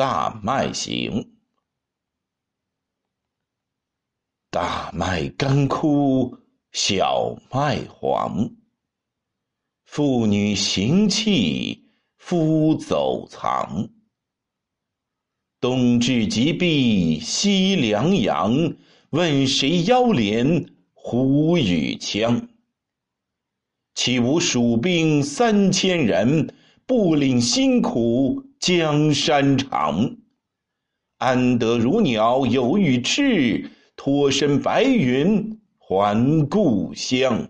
大麦行。大麦干枯，小麦黄。妇女行气，夫走藏。冬至极毕西凉阳，问谁腰连虎与枪？岂无蜀兵三千人，不领辛苦江山长？安得如鸟有羽翅？脱身白云还故乡。